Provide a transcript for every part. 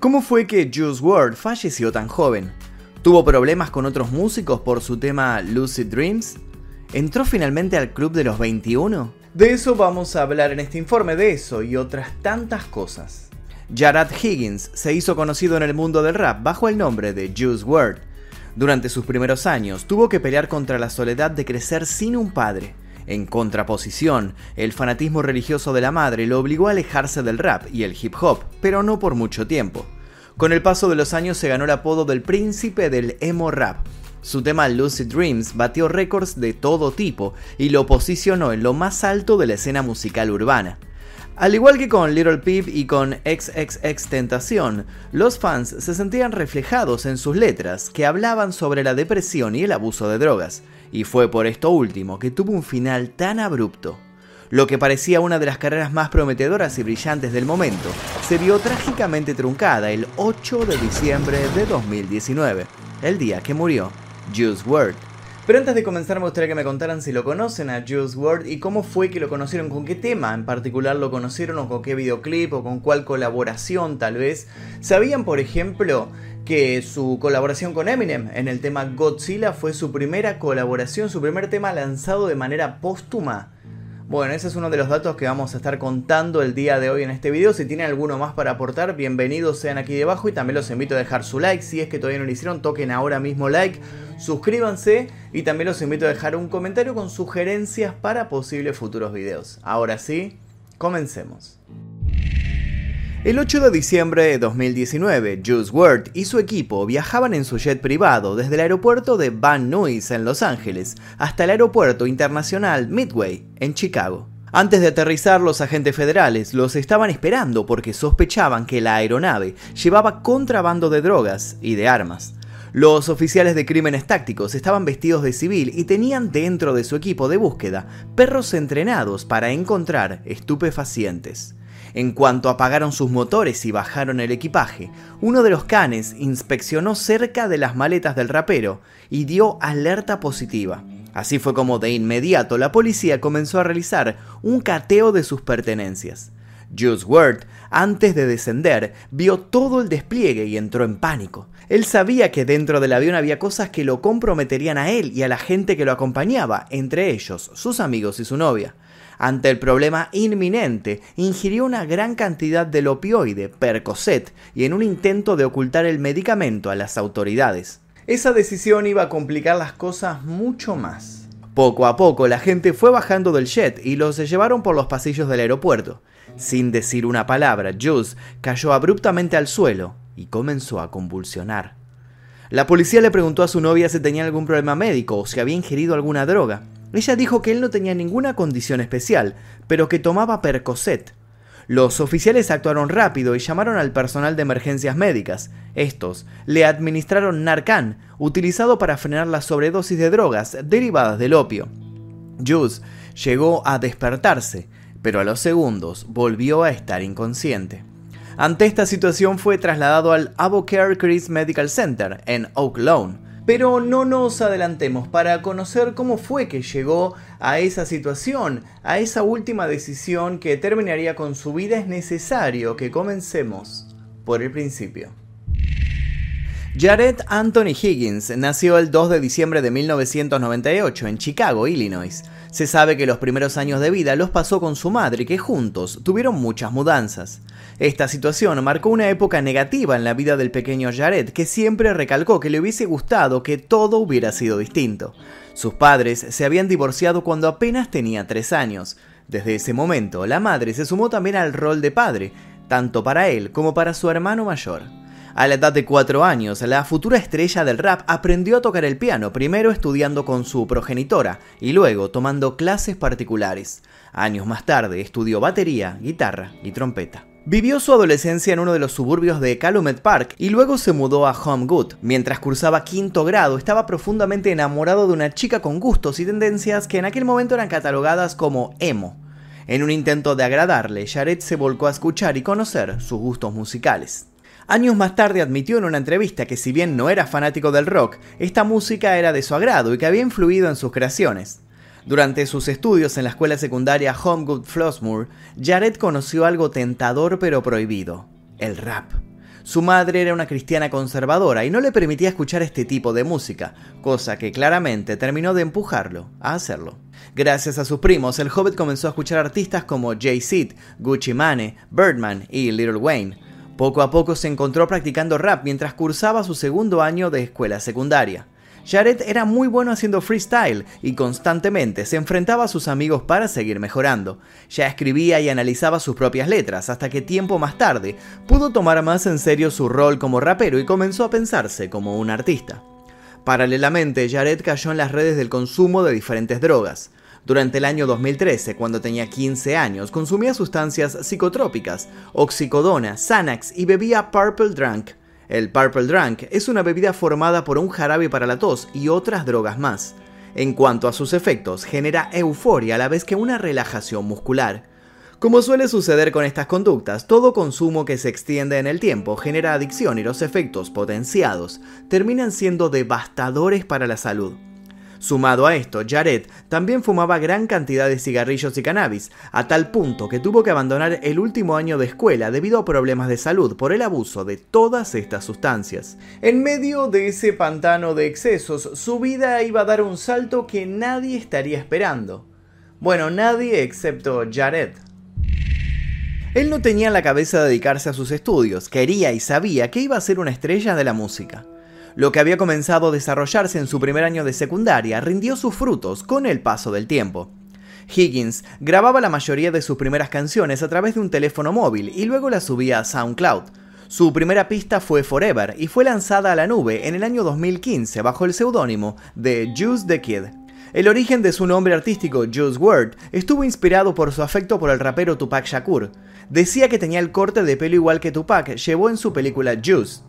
¿Cómo fue que Juice WRLD falleció tan joven? ¿Tuvo problemas con otros músicos por su tema Lucid Dreams? ¿Entró finalmente al club de los 21? De eso vamos a hablar en este informe, de eso y otras tantas cosas. Jared Higgins se hizo conocido en el mundo del rap bajo el nombre de Juice WRLD. Durante sus primeros años tuvo que pelear contra la soledad de crecer sin un padre. En contraposición, el fanatismo religioso de la madre lo obligó a alejarse del rap y el hip hop, pero no por mucho tiempo. Con el paso de los años se ganó el apodo del príncipe del emo rap. Su tema Lucid Dreams batió récords de todo tipo y lo posicionó en lo más alto de la escena musical urbana. Al igual que con Little Peep y con XXX Tentación, los fans se sentían reflejados en sus letras que hablaban sobre la depresión y el abuso de drogas, y fue por esto último que tuvo un final tan abrupto. Lo que parecía una de las carreras más prometedoras y brillantes del momento, se vio trágicamente truncada el 8 de diciembre de 2019, el día que murió Juice WRLD. Pero antes de comenzar me gustaría que me contaran si lo conocen a Juice WRLD y cómo fue que lo conocieron, con qué tema en particular lo conocieron o con qué videoclip o con cuál colaboración tal vez. ¿Sabían por ejemplo que su colaboración con Eminem en el tema Godzilla fue su primera colaboración, su primer tema lanzado de manera póstuma? Bueno, ese es uno de los datos que vamos a estar contando el día de hoy en este video. Si tienen alguno más para aportar, bienvenidos sean aquí debajo y también los invito a dejar su like. Si es que todavía no lo hicieron, toquen ahora mismo like, suscríbanse y también los invito a dejar un comentario con sugerencias para posibles futuros videos. Ahora sí, comencemos. El 8 de diciembre de 2019, Juice WRLD y su equipo viajaban en su jet privado desde el aeropuerto de Van Nuys en Los Ángeles hasta el aeropuerto internacional Midway en Chicago. Antes de aterrizar, los agentes federales los estaban esperando porque sospechaban que la aeronave llevaba contrabando de drogas y de armas. Los oficiales de crímenes tácticos estaban vestidos de civil y tenían dentro de su equipo de búsqueda perros entrenados para encontrar estupefacientes. En cuanto apagaron sus motores y bajaron el equipaje, uno de los canes inspeccionó cerca de las maletas del rapero y dio alerta positiva. Así fue como de inmediato la policía comenzó a realizar un cateo de sus pertenencias. Juice WRLD, antes de descender, vio todo el despliegue y entró en pánico. Él sabía que dentro del avión había cosas que lo comprometerían a él y a la gente que lo acompañaba, entre ellos sus amigos y su novia. Ante el problema inminente, ingirió una gran cantidad del opioide, Percocet, y en un intento de ocultar el medicamento a las autoridades. Esa decisión iba a complicar las cosas mucho más. Poco a poco la gente fue bajando del jet y los llevaron por los pasillos del aeropuerto. Sin decir una palabra, Juice cayó abruptamente al suelo y comenzó a convulsionar. La policía le preguntó a su novia si tenía algún problema médico o si había ingerido alguna droga. Ella dijo que él no tenía ninguna condición especial, pero que tomaba Percocet. Los oficiales actuaron rápido y llamaron al personal de emergencias médicas. Estos le administraron Narcan, utilizado para frenar la sobredosis de drogas derivadas del opio. Juice llegó a despertarse, pero a los segundos volvió a estar inconsciente. Ante esta situación fue trasladado al Abocare Chris Medical Center en Oak Lawn, pero no nos adelantemos para conocer cómo fue que llegó a esa situación, a esa última decisión que terminaría con su vida. Es necesario que comencemos por el principio. Jared Anthony Higgins nació el 2 de diciembre de 1998 en Chicago, Illinois. Se sabe que los primeros años de vida los pasó con su madre, que juntos tuvieron muchas mudanzas. Esta situación marcó una época negativa en la vida del pequeño Jared, que siempre recalcó que le hubiese gustado que todo hubiera sido distinto. Sus padres se habían divorciado cuando apenas tenía 3 años. Desde ese momento, la madre se sumó también al rol de padre, tanto para él como para su hermano mayor. A la edad de 4 años, la futura estrella del rap aprendió a tocar el piano, primero estudiando con su progenitora y luego tomando clases particulares. Años más tarde estudió batería, guitarra y trompeta. Vivió su adolescencia en uno de los suburbios de Calumet Park y luego se mudó a Homegood. Mientras cursaba quinto grado, estaba profundamente enamorado de una chica con gustos y tendencias que en aquel momento eran catalogadas como emo. En un intento de agradarle, Jared se volcó a escuchar y conocer sus gustos musicales. Años más tarde admitió en una entrevista que si bien no era fanático del rock, esta música era de su agrado y que había influido en sus creaciones. Durante sus estudios en la escuela secundaria Homewood Flossmoor, Jared conoció algo tentador pero prohibido, el rap. Su madre era una cristiana conservadora y no le permitía escuchar este tipo de música, cosa que claramente terminó de empujarlo a hacerlo. Gracias a sus primos, el Hobbit comenzó a escuchar artistas como Jay-Z, Gucci Mane, Birdman y Little Wayne. Poco a poco se encontró practicando rap mientras cursaba su segundo año de escuela secundaria. Jared era muy bueno haciendo freestyle y constantemente se enfrentaba a sus amigos para seguir mejorando. Ya escribía y analizaba sus propias letras hasta que tiempo más tarde pudo tomar más en serio su rol como rapero y comenzó a pensarse como un artista. Paralelamente, Jared cayó en las redes del consumo de diferentes drogas. Durante el año 2013, cuando tenía 15 años, consumía sustancias psicotrópicas, oxicodona, Xanax y bebía Purple Drunk, el Purple Drunk es una bebida formada por un jarabe para la tos y otras drogas más. En cuanto a sus efectos, genera euforia a la vez que una relajación muscular. Como suele suceder con estas conductas, todo consumo que se extiende en el tiempo genera adicción y los efectos potenciados terminan siendo devastadores para la salud. Sumado a esto, Jared también fumaba gran cantidad de cigarrillos y cannabis, a tal punto que tuvo que abandonar el último año de escuela debido a problemas de salud por el abuso de todas estas sustancias. En medio de ese pantano de excesos, su vida iba a dar un salto que nadie estaría esperando. Bueno, nadie excepto Jared. Él no tenía en la cabeza dedicarse a sus estudios, quería y sabía que iba a ser una estrella de la música. Lo que había comenzado a desarrollarse en su primer año de secundaria rindió sus frutos con el paso del tiempo. Higgins grababa la mayoría de sus primeras canciones a través de un teléfono móvil y luego las subía a SoundCloud. Su primera pista fue Forever y fue lanzada a la nube en el año 2015 bajo el seudónimo de Juice the Kid. El origen de su nombre artístico, Juice WRLD, estuvo inspirado por su afecto por el rapero Tupac Shakur. Decía que tenía el corte de pelo igual que Tupac llevó en su película Juice.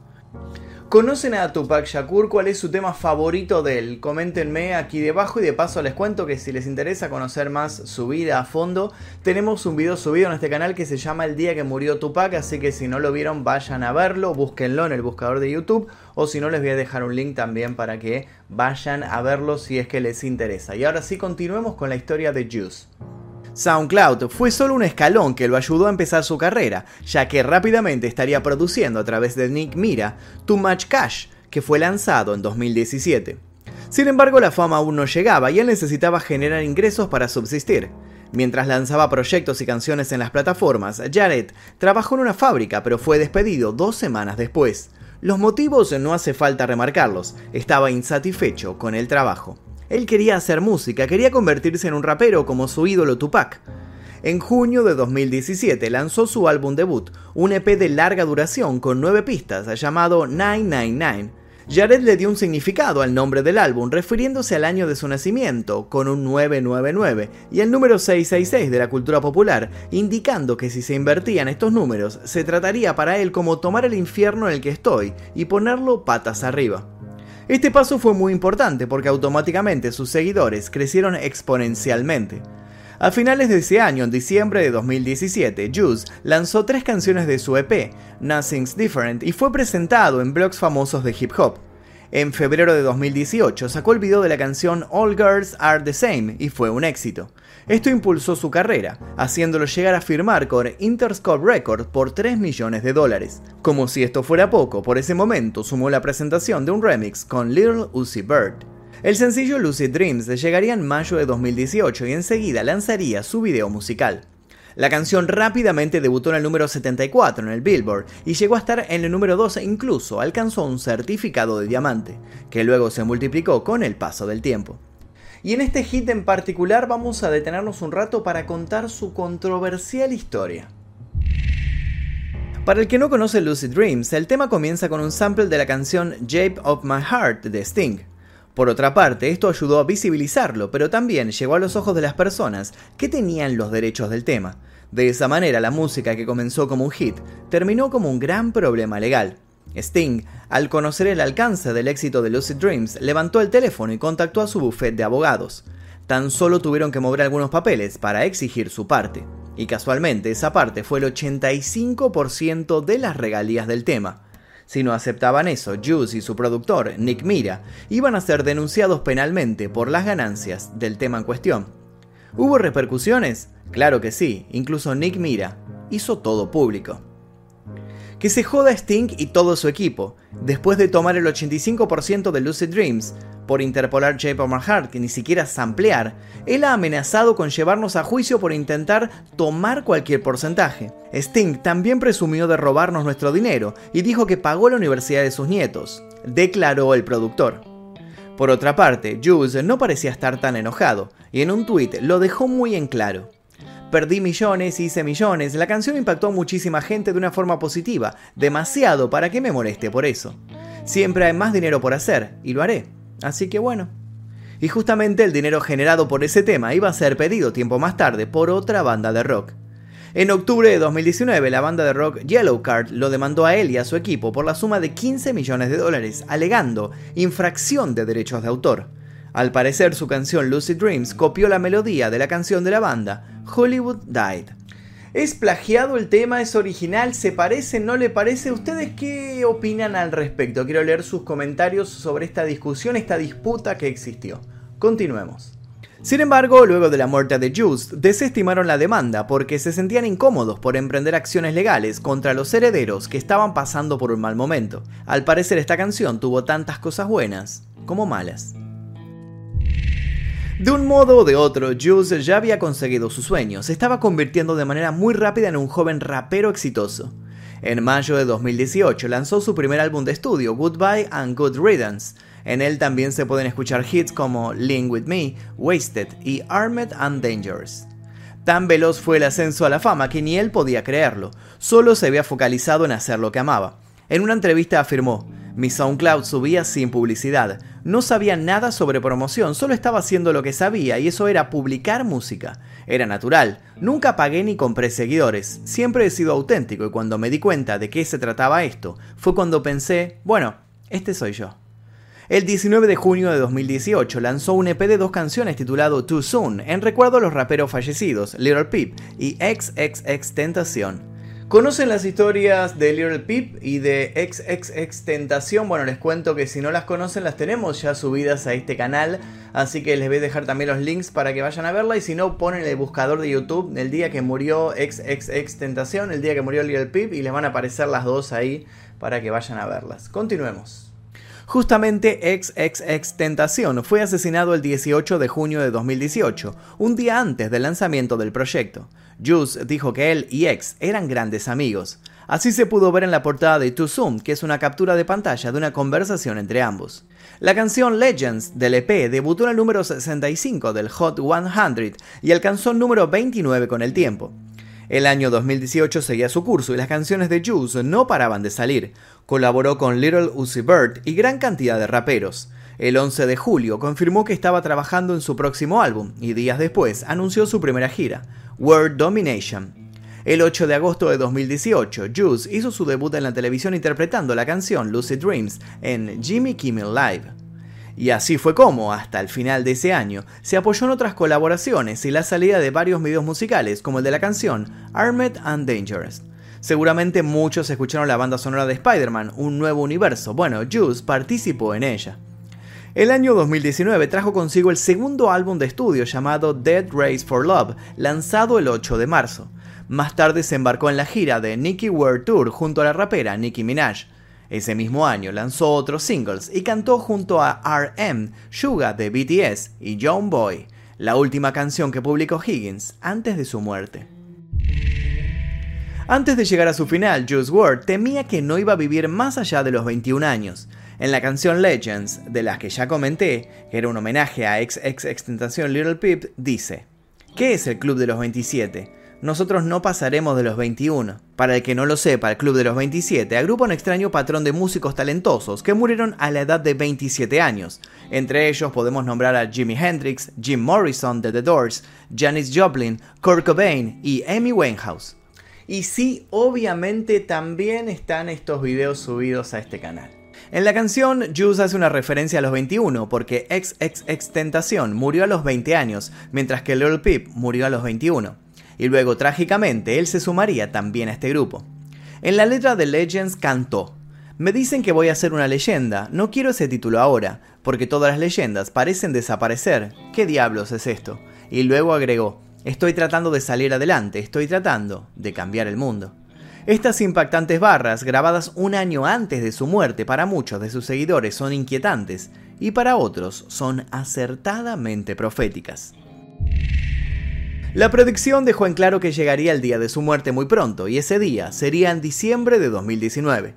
¿Conocen a Tupac Shakur? ¿Cuál es su tema favorito de él? Coméntenme aquí debajo y de paso les cuento que si les interesa conocer más su vida a fondo, tenemos un video subido en este canal que se llama El día que murió Tupac, así que si no lo vieron vayan a verlo, búsquenlo en el buscador de YouTube o si no les voy a dejar un link también para que vayan a verlo si es que les interesa. Y ahora sí continuemos con la historia de Juice. SoundCloud fue solo un escalón que lo ayudó a empezar su carrera, ya que rápidamente estaría produciendo a través de Nick Mira Too Much Cash, que fue lanzado en 2017. Sin embargo, la fama aún no llegaba y él necesitaba generar ingresos para subsistir. Mientras lanzaba proyectos y canciones en las plataformas, Jared trabajó en una fábrica pero fue despedido dos semanas después. Los motivos no hace falta remarcarlos, estaba insatisfecho con el trabajo. Él quería hacer música, quería convertirse en un rapero como su ídolo Tupac. En junio de 2017 lanzó su álbum debut, un EP de larga duración con nueve pistas llamado 999. Jared le dio un significado al nombre del álbum, refiriéndose al año de su nacimiento, con un 999, y el número 666 de la cultura popular, indicando que si se invertían estos números, se trataría para él como tomar el infierno en el que estoy y ponerlo patas arriba. Este paso fue muy importante porque automáticamente sus seguidores crecieron exponencialmente. A finales de ese año, en diciembre de 2017, Juice lanzó tres canciones de su EP, Nothing's Different, y fue presentado en blogs famosos de hip hop. En febrero de 2018 sacó el video de la canción All Girls Are the Same y fue un éxito. Esto impulsó su carrera, haciéndolo llegar a firmar con Interscope Records por 3 millones de dólares. Como si esto fuera poco, por ese momento sumó la presentación de un remix con Little Uzi Bird. El sencillo Lucid Dreams llegaría en mayo de 2018 y enseguida lanzaría su video musical. La canción rápidamente debutó en el número 74 en el Billboard y llegó a estar en el número 12 e incluso alcanzó un certificado de diamante, que luego se multiplicó con el paso del tiempo. Y en este hit en particular vamos a detenernos un rato para contar su controversial historia. Para el que no conoce Lucid Dreams, el tema comienza con un sample de la canción Shape of My Heart de Sting, por otra parte, esto ayudó a visibilizarlo, pero también llegó a los ojos de las personas que tenían los derechos del tema. De esa manera, la música que comenzó como un hit terminó como un gran problema legal. Sting, al conocer el alcance del éxito de Lucid Dreams, levantó el teléfono y contactó a su bufete de abogados. Tan solo tuvieron que mover algunos papeles para exigir su parte. Y casualmente esa parte fue el 85% de las regalías del tema. Si no aceptaban eso, Juice y su productor, Nick Mira, iban a ser denunciados penalmente por las ganancias del tema en cuestión. ¿Hubo repercusiones? Claro que sí, incluso Nick Mira hizo todo público. Que se joda Sting y todo su equipo. Después de tomar el 85% de Lucid Dreams, por interpolar J. Paul Heart, que ni siquiera samplear, él ha amenazado con llevarnos a juicio por intentar tomar cualquier porcentaje. Sting también presumió de robarnos nuestro dinero y dijo que pagó la universidad de sus nietos, declaró el productor. Por otra parte, Jules no parecía estar tan enojado, y en un tuit lo dejó muy en claro. Perdí millones, hice millones, la canción impactó a muchísima gente de una forma positiva, demasiado para que me moleste por eso. Siempre hay más dinero por hacer, y lo haré. Así que bueno. Y justamente el dinero generado por ese tema iba a ser pedido tiempo más tarde por otra banda de rock. En octubre de 2019, la banda de rock Yellowcard lo demandó a él y a su equipo por la suma de 15 millones de dólares, alegando infracción de derechos de autor. Al parecer, su canción Lucid Dreams copió la melodía de la canción de la banda, Hollywood Died. ¿Es plagiado el tema? ¿Es original? ¿Se parece? ¿No le parece? ¿Ustedes qué opinan al respecto? Quiero leer sus comentarios sobre esta discusión, esta disputa que existió. Continuemos. Sin embargo, luego de la muerte de Just, desestimaron la demanda porque se sentían incómodos por emprender acciones legales contra los herederos que estaban pasando por un mal momento. Al parecer esta canción tuvo tantas cosas buenas como malas. De un modo o de otro, Juice ya había conseguido su sueño, se estaba convirtiendo de manera muy rápida en un joven rapero exitoso. En mayo de 2018 lanzó su primer álbum de estudio, Goodbye and Good Riddance. En él también se pueden escuchar hits como Link With Me, Wasted y Armed and Dangerous. Tan veloz fue el ascenso a la fama que ni él podía creerlo, solo se había focalizado en hacer lo que amaba. En una entrevista afirmó, mi SoundCloud subía sin publicidad. No sabía nada sobre promoción, solo estaba haciendo lo que sabía y eso era publicar música. Era natural, nunca pagué ni compré seguidores, siempre he sido auténtico y cuando me di cuenta de qué se trataba esto, fue cuando pensé, bueno, este soy yo. El 19 de junio de 2018 lanzó un EP de dos canciones titulado Too Soon, en recuerdo a los raperos fallecidos Little Peep y XXX Tentación. ¿Conocen las historias de Little Peep y de XXX Tentación? Bueno, les cuento que si no las conocen las tenemos ya subidas a este canal, así que les voy a dejar también los links para que vayan a verla y si no ponen el buscador de YouTube el día que murió XXX Tentación, el día que murió Little Peep y les van a aparecer las dos ahí para que vayan a verlas. Continuemos. Justamente XXX Tentación fue asesinado el 18 de junio de 2018, un día antes del lanzamiento del proyecto. Juice dijo que él y X eran grandes amigos. Así se pudo ver en la portada de Too Soon, que es una captura de pantalla de una conversación entre ambos. La canción Legends del EP debutó en el número 65 del Hot 100 y alcanzó el número 29 con el tiempo. El año 2018 seguía su curso y las canciones de Juice no paraban de salir. Colaboró con Little Uzi Vert y gran cantidad de raperos. El 11 de julio confirmó que estaba trabajando en su próximo álbum y días después anunció su primera gira. World Domination. El 8 de agosto de 2018, Juice hizo su debut en la televisión interpretando la canción Lucid Dreams en Jimmy Kimmel Live. Y así fue como, hasta el final de ese año, se apoyó en otras colaboraciones y la salida de varios videos musicales, como el de la canción Armed and Dangerous. Seguramente muchos escucharon la banda sonora de Spider-Man, Un Nuevo Universo. Bueno, Juice participó en ella. El año 2019 trajo consigo el segundo álbum de estudio llamado Dead Race for Love, lanzado el 8 de marzo. Más tarde se embarcó en la gira de Nicki World Tour junto a la rapera Nicki Minaj. Ese mismo año lanzó otros singles y cantó junto a RM, Suga de BTS y John Boy, la última canción que publicó Higgins antes de su muerte. Antes de llegar a su final, Juice WRLD temía que no iba a vivir más allá de los 21 años. En la canción Legends, de las que ya comenté, que era un homenaje a ex ex extentación Little Peep, dice: ¿Qué es el Club de los 27? Nosotros no pasaremos de los 21. Para el que no lo sepa, el Club de los 27 agrupa un extraño patrón de músicos talentosos que murieron a la edad de 27 años. Entre ellos podemos nombrar a Jimi Hendrix, Jim Morrison de The Doors, Janis Joplin, Kurt Cobain y Amy Winehouse. Y sí, obviamente también están estos videos subidos a este canal. En la canción, Juice hace una referencia a los 21 porque XXX Tentación murió a los 20 años, mientras que Little Peep murió a los 21. Y luego, trágicamente, él se sumaría también a este grupo. En la letra de Legends cantó, me dicen que voy a ser una leyenda, no quiero ese título ahora, porque todas las leyendas parecen desaparecer. ¿Qué diablos es esto? Y luego agregó, estoy tratando de salir adelante, estoy tratando de cambiar el mundo. Estas impactantes barras, grabadas un año antes de su muerte, para muchos de sus seguidores son inquietantes y para otros son acertadamente proféticas. La predicción dejó en claro que llegaría el día de su muerte muy pronto, y ese día sería en diciembre de 2019.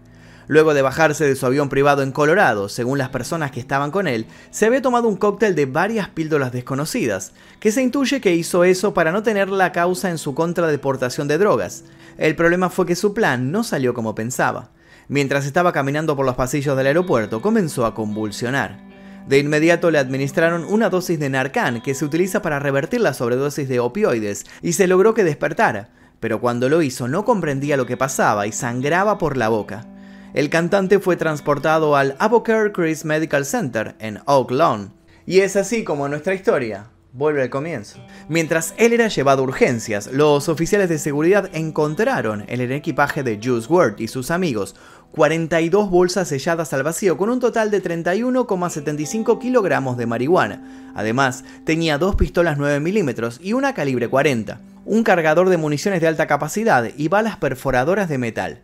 Luego de bajarse de su avión privado en Colorado, según las personas que estaban con él, se había tomado un cóctel de varias píldoras desconocidas, que se intuye que hizo eso para no tener la causa en su contra de deportación de drogas. El problema fue que su plan no salió como pensaba. Mientras estaba caminando por los pasillos del aeropuerto, comenzó a convulsionar. De inmediato le administraron una dosis de Narcan que se utiliza para revertir la sobredosis de opioides y se logró que despertara, pero cuando lo hizo no comprendía lo que pasaba y sangraba por la boca. El cantante fue transportado al Abocare Chris Medical Center en Oak Lawn. Y es así como nuestra historia vuelve al comienzo. Mientras él era llevado a urgencias, los oficiales de seguridad encontraron en el equipaje de Juice WRLD y sus amigos 42 bolsas selladas al vacío con un total de 31,75 kilogramos de marihuana. Además, tenía dos pistolas 9 milímetros y una calibre 40, un cargador de municiones de alta capacidad y balas perforadoras de metal.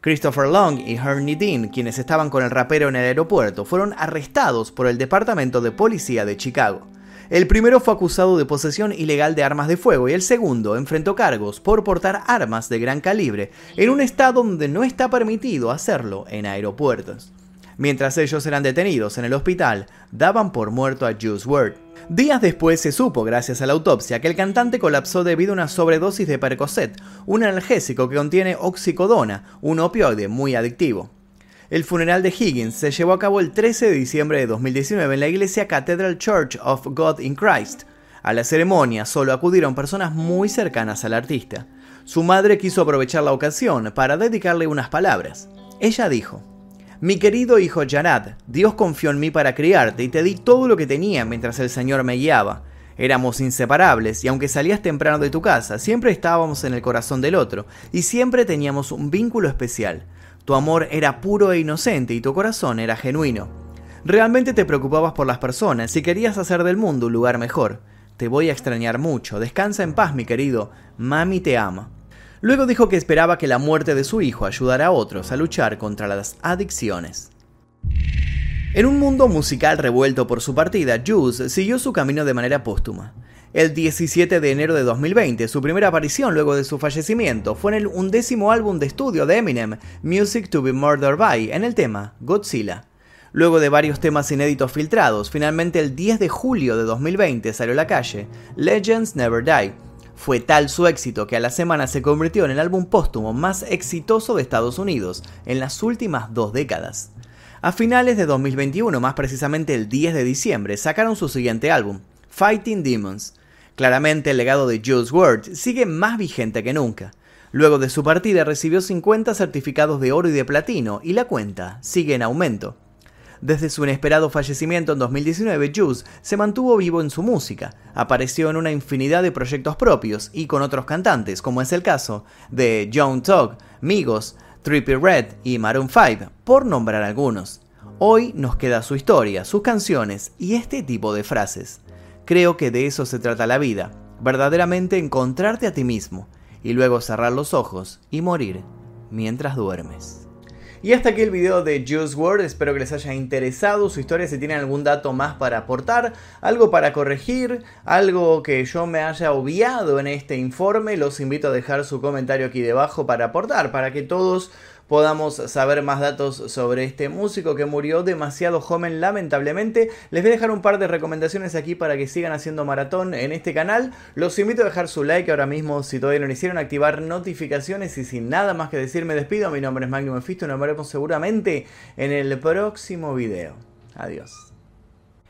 Christopher Long y Ernie Dean, quienes estaban con el rapero en el aeropuerto, fueron arrestados por el Departamento de Policía de Chicago. El primero fue acusado de posesión ilegal de armas de fuego y el segundo enfrentó cargos por portar armas de gran calibre en un estado donde no está permitido hacerlo en aeropuertos. Mientras ellos eran detenidos en el hospital, daban por muerto a Juice WRLD. Días después se supo, gracias a la autopsia, que el cantante colapsó debido a una sobredosis de Percocet, un analgésico que contiene oxicodona, un opioide muy adictivo. El funeral de Higgins se llevó a cabo el 13 de diciembre de 2019 en la iglesia Cathedral Church of God in Christ. A la ceremonia solo acudieron personas muy cercanas al artista. Su madre quiso aprovechar la ocasión para dedicarle unas palabras. Ella dijo, mi querido hijo Janad, Dios confió en mí para criarte y te di todo lo que tenía mientras el Señor me guiaba. Éramos inseparables y aunque salías temprano de tu casa, siempre estábamos en el corazón del otro y siempre teníamos un vínculo especial. Tu amor era puro e inocente y tu corazón era genuino. Realmente te preocupabas por las personas y querías hacer del mundo un lugar mejor. Te voy a extrañar mucho. Descansa en paz, mi querido. Mami te ama. Luego dijo que esperaba que la muerte de su hijo ayudara a otros a luchar contra las adicciones. En un mundo musical revuelto por su partida, Juice siguió su camino de manera póstuma. El 17 de enero de 2020, su primera aparición luego de su fallecimiento fue en el undécimo álbum de estudio de Eminem, Music to be Murdered by, en el tema Godzilla. Luego de varios temas inéditos filtrados, finalmente el 10 de julio de 2020 salió a la calle Legends Never Die, fue tal su éxito que a la semana se convirtió en el álbum póstumo más exitoso de Estados Unidos en las últimas dos décadas. A finales de 2021, más precisamente el 10 de diciembre, sacaron su siguiente álbum, Fighting Demons. Claramente el legado de Jules WRLD sigue más vigente que nunca. Luego de su partida recibió 50 certificados de oro y de platino y la cuenta sigue en aumento. Desde su inesperado fallecimiento en 2019, Juice se mantuvo vivo en su música, apareció en una infinidad de proyectos propios y con otros cantantes, como es el caso de John Tog, Migos, Trippie Red y Maroon 5, por nombrar algunos. Hoy nos queda su historia, sus canciones y este tipo de frases. Creo que de eso se trata la vida, verdaderamente encontrarte a ti mismo y luego cerrar los ojos y morir mientras duermes. Y hasta aquí el video de Juice WRLD, espero que les haya interesado su historia, si tienen algún dato más para aportar, algo para corregir, algo que yo me haya obviado en este informe, los invito a dejar su comentario aquí debajo para aportar, para que todos podamos saber más datos sobre este músico que murió demasiado joven lamentablemente. Les voy a dejar un par de recomendaciones aquí para que sigan haciendo maratón en este canal. Los invito a dejar su like ahora mismo si todavía no lo hicieron, activar notificaciones y sin nada más que decir me despido. Mi nombre es Magnum Mephisto y nos veremos seguramente en el próximo video. Adiós.